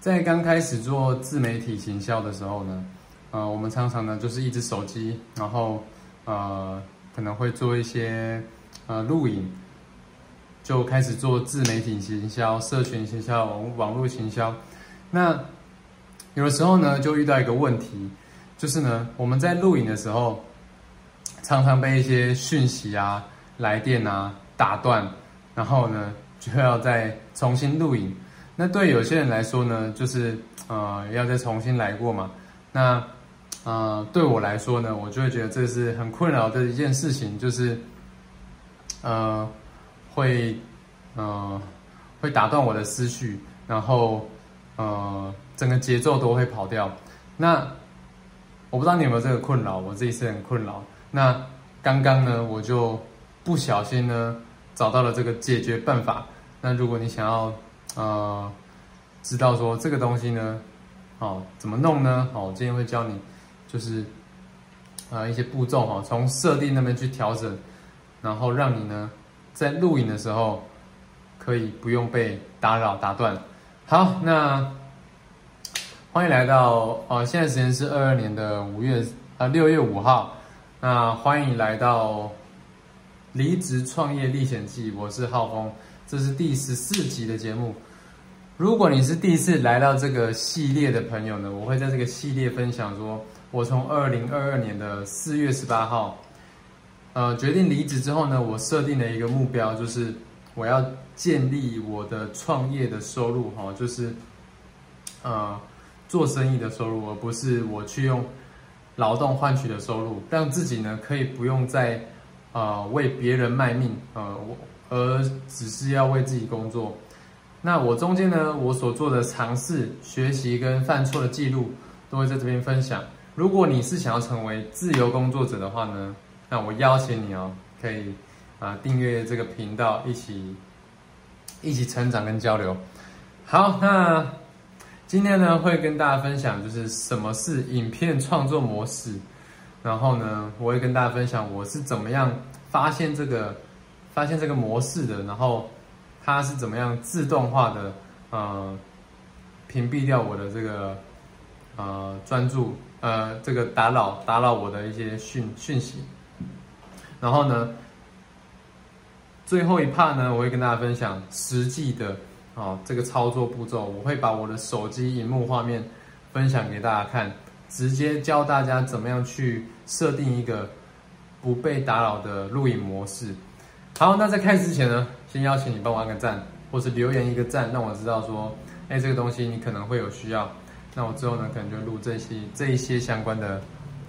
在刚开始做自媒体行销的时候呢，呃，我们常常呢就是一只手机，然后呃可能会做一些呃录影，就开始做自媒体行销、社群行销、网网络行销。那有的时候呢，就遇到一个问题，就是呢我们在录影的时候，常常被一些讯息啊、来电啊打断，然后呢就要再重新录影。那对有些人来说呢，就是呃要再重新来过嘛。那呃对我来说呢，我就会觉得这是很困扰的一件事情，就是呃会呃会打断我的思绪，然后呃整个节奏都会跑掉。那我不知道你有没有这个困扰，我自己是很困扰。那刚刚呢，我就不小心呢找到了这个解决办法。那如果你想要呃，知道说这个东西呢，哦，怎么弄呢？哦，今天会教你，就是啊一些步骤哈，从设定那边去调整，然后让你呢在录影的时候可以不用被打扰打断。好，那欢迎来到呃，现在时间是二二年的五月啊六月五号，那欢迎来到离职创业历险记，我是浩峰，这是第十四集的节目。如果你是第一次来到这个系列的朋友呢，我会在这个系列分享说，我从二零二二年的四月十八号，呃，决定离职之后呢，我设定了一个目标，就是我要建立我的创业的收入，哈，就是呃做生意的收入，而不是我去用劳动换取的收入，让自己呢可以不用再呃为别人卖命，呃，我而只是要为自己工作。那我中间呢，我所做的尝试、学习跟犯错的记录，都会在这边分享。如果你是想要成为自由工作者的话呢，那我邀请你哦，可以啊订阅这个频道，一起一起成长跟交流。好，那今天呢会跟大家分享，就是什么是影片创作模式，然后呢，我会跟大家分享我是怎么样发现这个发现这个模式的，然后。它是怎么样自动化的呃屏蔽掉我的这个呃专注呃这个打扰打扰我的一些讯讯息，然后呢最后一 part 呢我会跟大家分享实际的啊这个操作步骤，我会把我的手机荧幕画面分享给大家看，直接教大家怎么样去设定一个不被打扰的录影模式。好，那在开始之前呢，先邀请你帮我按个赞，或是留言一个赞，让我知道说，哎，这个东西你可能会有需要。那我之后呢，可能就录这些这一些相关的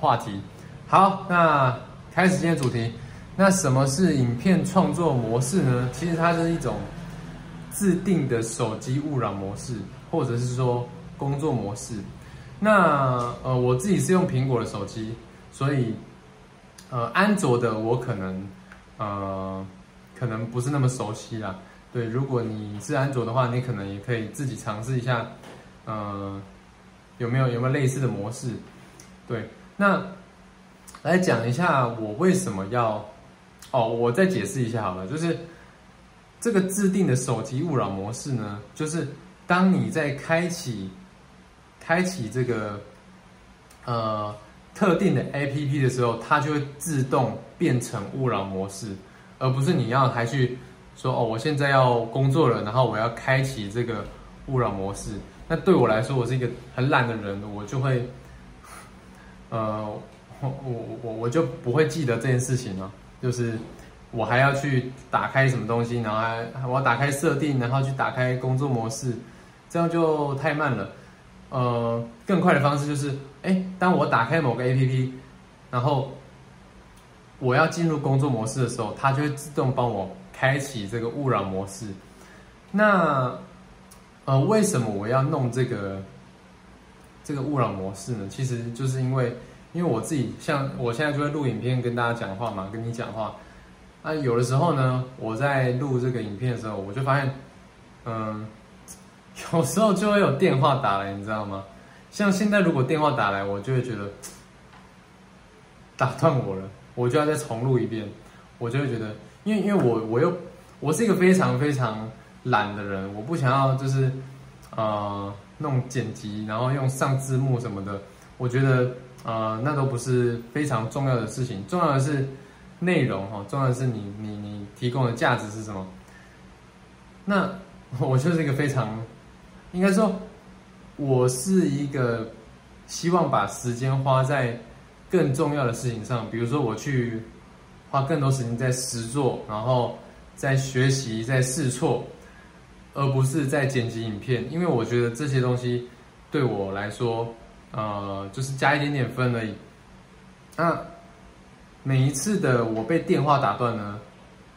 话题。好，那开始今天主题。那什么是影片创作模式呢？其实它是一种自定的手机勿扰模式，或者是说工作模式。那呃，我自己是用苹果的手机，所以呃，安卓的我可能。呃，可能不是那么熟悉啦。对，如果你是安卓的话，你可能也可以自己尝试一下，呃，有没有有没有类似的模式？对，那来讲一下我为什么要哦，我再解释一下好了，就是这个制定的手机勿扰模式呢，就是当你在开启开启这个呃。特定的 A P P 的时候，它就会自动变成勿扰模式，而不是你要还去说哦，我现在要工作了，然后我要开启这个勿扰模式。那对我来说，我是一个很懒的人，我就会，呃，我我我我就不会记得这件事情了。就是我还要去打开什么东西，然后我要打开设定，然后去打开工作模式，这样就太慢了。呃，更快的方式就是，哎，当我打开某个 A P P，然后我要进入工作模式的时候，它就会自动帮我开启这个勿扰模式。那呃，为什么我要弄这个这个勿扰模式呢？其实就是因为，因为我自己像我现在就在录影片跟大家讲话嘛，跟你讲话。啊，有的时候呢，我在录这个影片的时候，我就发现，嗯。有时候就会有电话打来，你知道吗？像现在如果电话打来，我就会觉得 打断我了，我就要再重录一遍。我就会觉得，因为因为我我又我是一个非常非常懒的人，我不想要就是呃弄剪辑，然后用上字幕什么的，我觉得呃那都不是非常重要的事情，重要的是内容哈，重要的是你你你提供的价值是什么。那 我就是一个非常，应该说，我是一个希望把时间花在更重要的事情上，比如说我去花更多时间在实做，然后在学习，在试错，而不是在剪辑影片，因为我觉得这些东西对我来说，呃，就是加一点点分而已。那每一次的我被电话打断呢，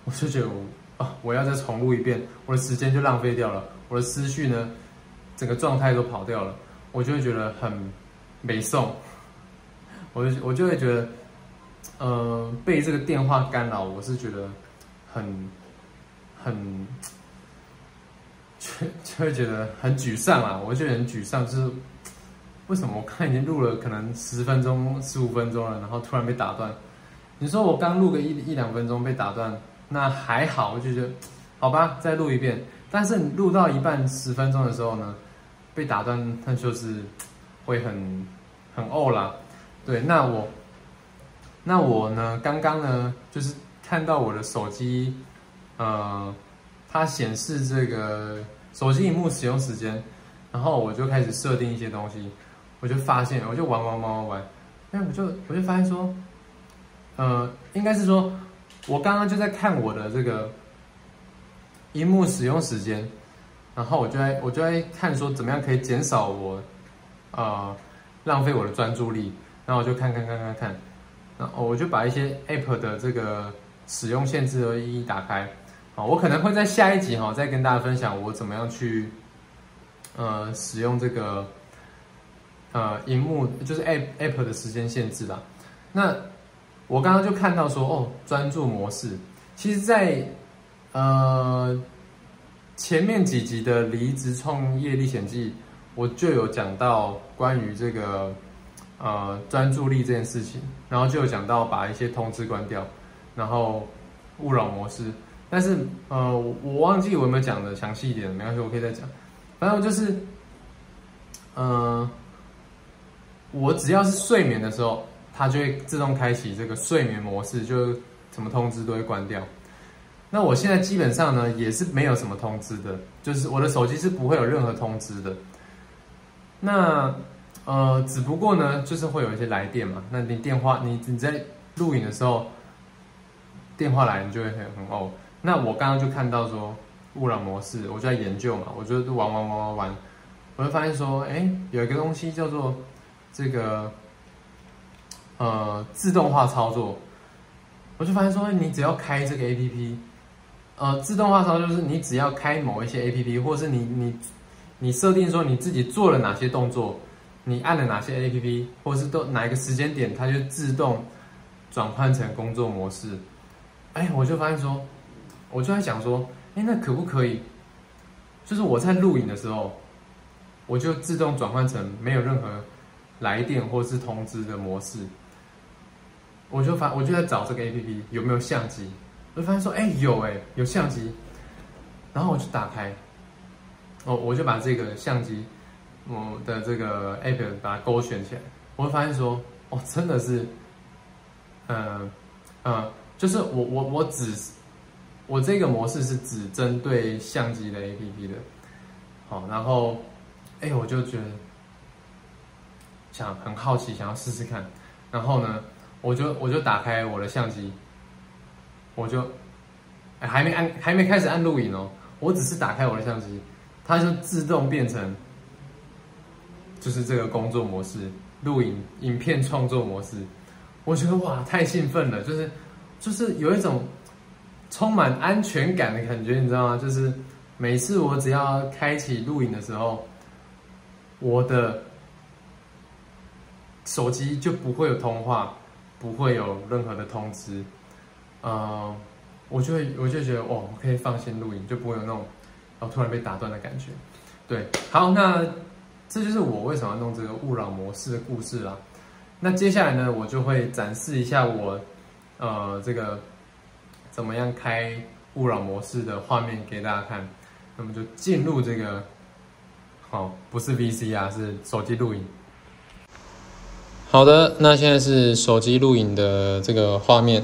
我就觉得我。啊！我要再重录一遍，我的时间就浪费掉了，我的思绪呢，整个状态都跑掉了，我就会觉得很没送，我就我就会觉得，呃，被这个电话干扰，我是觉得很很，就就会觉得很沮丧啊！我就觉得很沮丧，就是为什么我刚已经录了可能十分钟、十五分钟了，然后突然被打断？你说我刚录个一一两分钟被打断？那还好，我就觉得，好吧，再录一遍。但是你录到一半十分钟的时候呢，被打断，那就是 会很很呕啦。对，那我那我呢，刚刚呢，就是看到我的手机，呃，它显示这个手机荧幕使用时间，然后我就开始设定一些东西，我就发现，我就玩玩玩玩玩，哎，我就我就发现说，呃，应该是说。我刚刚就在看我的这个荧幕使用时间，然后我就在我就在看说怎么样可以减少我呃浪费我的专注力，然后我就看看看看看，然后我就把一些 App 的这个使用限制都一一打开，好，我可能会在下一集哈再跟大家分享我怎么样去呃使用这个呃荧幕就是 App App 的时间限制啦，那。我刚刚就看到说，哦，专注模式，其实，在呃前面几集的《离职创业历险记》，我就有讲到关于这个呃专注力这件事情，然后就有讲到把一些通知关掉，然后勿扰模式。但是呃，我忘记我有没有讲的详细一点，没关系，我可以再讲。反正就是，嗯，我只要是睡眠的时候。它就会自动开启这个睡眠模式，就什么通知都会关掉。那我现在基本上呢，也是没有什么通知的，就是我的手机是不会有任何通知的。那呃，只不过呢，就是会有一些来电嘛。那你电话，你你在录影的时候，电话来，你就会很很哦。那我刚刚就看到说勿扰模式，我就在研究嘛，我就玩玩玩玩玩，我就发现说，哎，有一个东西叫做这个。呃，自动化操作，我就发现说，你只要开这个 A P P，呃，自动化操作就是你只要开某一些 A P P，或是你你你设定说你自己做了哪些动作，你按了哪些 A P P，或是都哪一个时间点，它就自动转换成工作模式。哎，我就发现说，我就在想说，哎，那可不可以？就是我在录影的时候，我就自动转换成没有任何来电或是通知的模式。我就发，我就在找这个 A P P 有没有相机，我就发现说，哎，有哎，有相机，然后我就打开，哦，我就把这个相机，我的这个 App 把它勾选起来，我会发现说，哦，真的是，嗯嗯，就是我我我只，我这个模式是只针对相机的 A P P 的，好，然后，哎，我就觉得想很好奇，想要试试看，然后呢？我就我就打开我的相机，我就还没按还没开始按录影哦，我只是打开我的相机，它就自动变成就是这个工作模式，录影影片创作模式。我觉得哇，太兴奋了，就是就是有一种充满安全感的感觉，你知道吗？就是每次我只要开启录影的时候，我的手机就不会有通话。不会有任何的通知，呃，我就会我就觉得哦，我可以放心录影，就不会有那种哦突然被打断的感觉。对，好，那这就是我为什么要弄这个勿扰模式的故事啦。那接下来呢，我就会展示一下我呃这个怎么样开勿扰模式的画面给大家看。那么就进入这个好，不是 VCR，是手机录影。好的，那现在是手机录影的这个画面。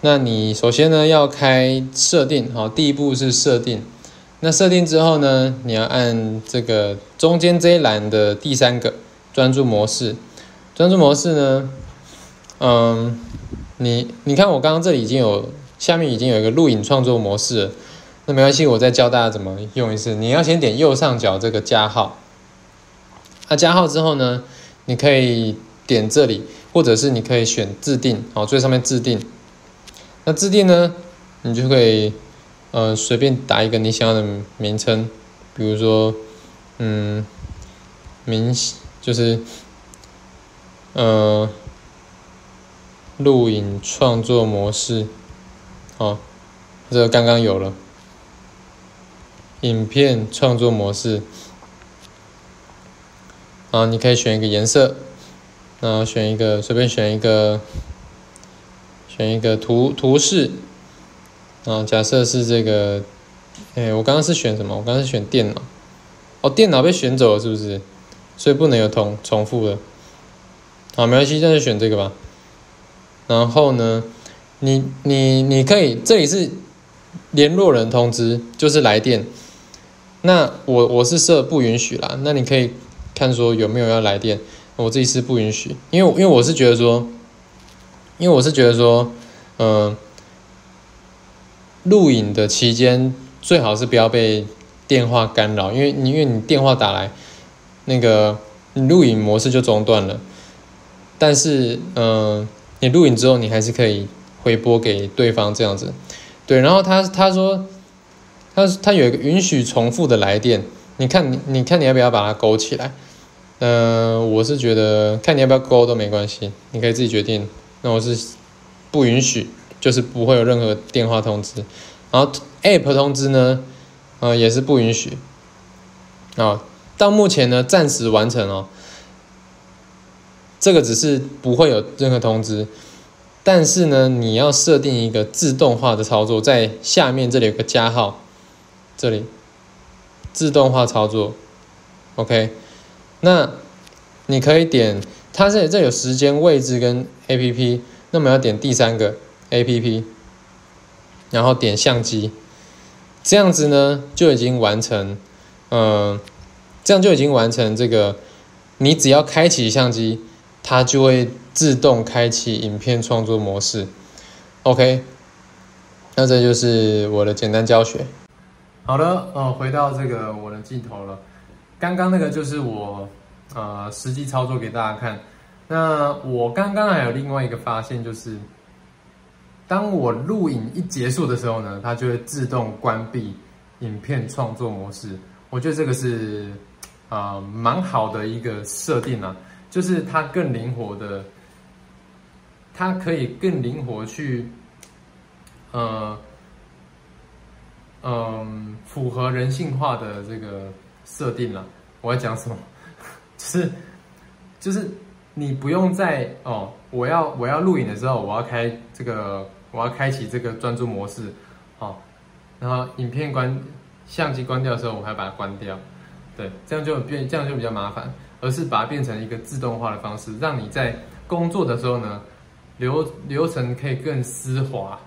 那你首先呢要开设定，好，第一步是设定。那设定之后呢，你要按这个中间这一栏的第三个专注模式。专注模式呢，嗯，你你看我刚刚这里已经有下面已经有一个录影创作模式，那没关系，我再教大家怎么用一次。你要先点右上角这个加号，那加号之后呢，你可以点这里，或者是你可以选自定，好，最上面自定。那自定呢，你就可以。呃，随便打一个你想要的名称，比如说，嗯，明就是，呃，录影创作模式，哦，这个刚刚有了，影片创作模式，啊，你可以选一个颜色，然后选一个随便选一个，选一个图图示。啊，假设是这个，哎，我刚刚是选什么？我刚刚是选电脑，哦，电脑被选走了，是不是？所以不能有同重复的。好，没关系，那就选这个吧。然后呢，你你你可以，这里是联络人通知，就是来电。那我我是设不允许啦，那你可以看说有没有要来电。我自己是不允许，因为因为我是觉得说，因为我是觉得说，嗯。录影的期间最好是不要被电话干扰，因为你因为你电话打来，那个你录影模式就中断了。但是，嗯，你录影之后，你还是可以回拨给对方这样子。对，然后他他说，他他有一个允许重复的来电，你看你你看你要不要把它勾起来？嗯，我是觉得看你要不要勾都没关系，你可以自己决定。那我是不允许。就是不会有任何电话通知，然后 App 通知呢，呃也是不允许。啊，到目前呢暂时完成哦，这个只是不会有任何通知，但是呢你要设定一个自动化的操作，在下面这里有个加号，这里自动化操作，OK，那你可以点，它这这有时间、位置跟 APP，那么要点第三个。A P P，然后点相机，这样子呢就已经完成，嗯，这样就已经完成这个。你只要开启相机，它就会自动开启影片创作模式。OK，那这就是我的简单教学。好的，哦，回到这个我的镜头了。刚刚那个就是我呃实际操作给大家看。那我刚刚还有另外一个发现就是。当我录影一结束的时候呢，它就会自动关闭影片创作模式。我觉得这个是啊蛮好的一个设定啊，就是它更灵活的，它可以更灵活去呃嗯符合人性化的这个设定了。我要讲什么？就是就是你不用在哦，我要我要录影的时候，我要开这个。我要开启这个专注模式，哦，然后影片关相机关掉的时候，我还把它关掉，对，这样就变这样就比较麻烦，而是把它变成一个自动化的方式，让你在工作的时候呢，流流程可以更丝滑。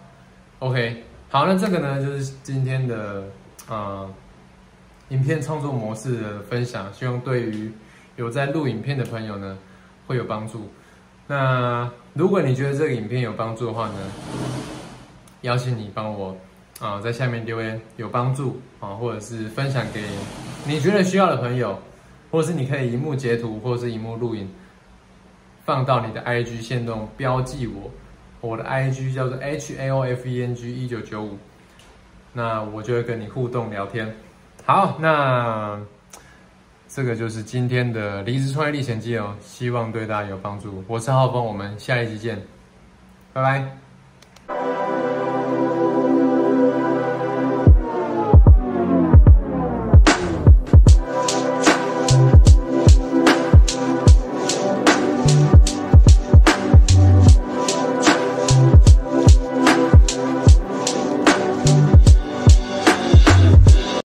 OK，好，那这个呢就是今天的啊影片创作模式的分享，希望对于有在录影片的朋友呢会有帮助。那如果你觉得这个影片有帮助的话呢，邀请你帮我啊在下面留言有帮助啊，或者是分享给你觉得需要的朋友，或者是你可以荧幕截图或者是荧幕录影，放到你的 IG 线动标记我，我的 IG 叫做 H A O F E N G 一九九五，那我就会跟你互动聊天。好，那。这个就是今天的离职创业历险记哦，希望对大家有帮助。我是浩峰，我们下一集见，拜拜。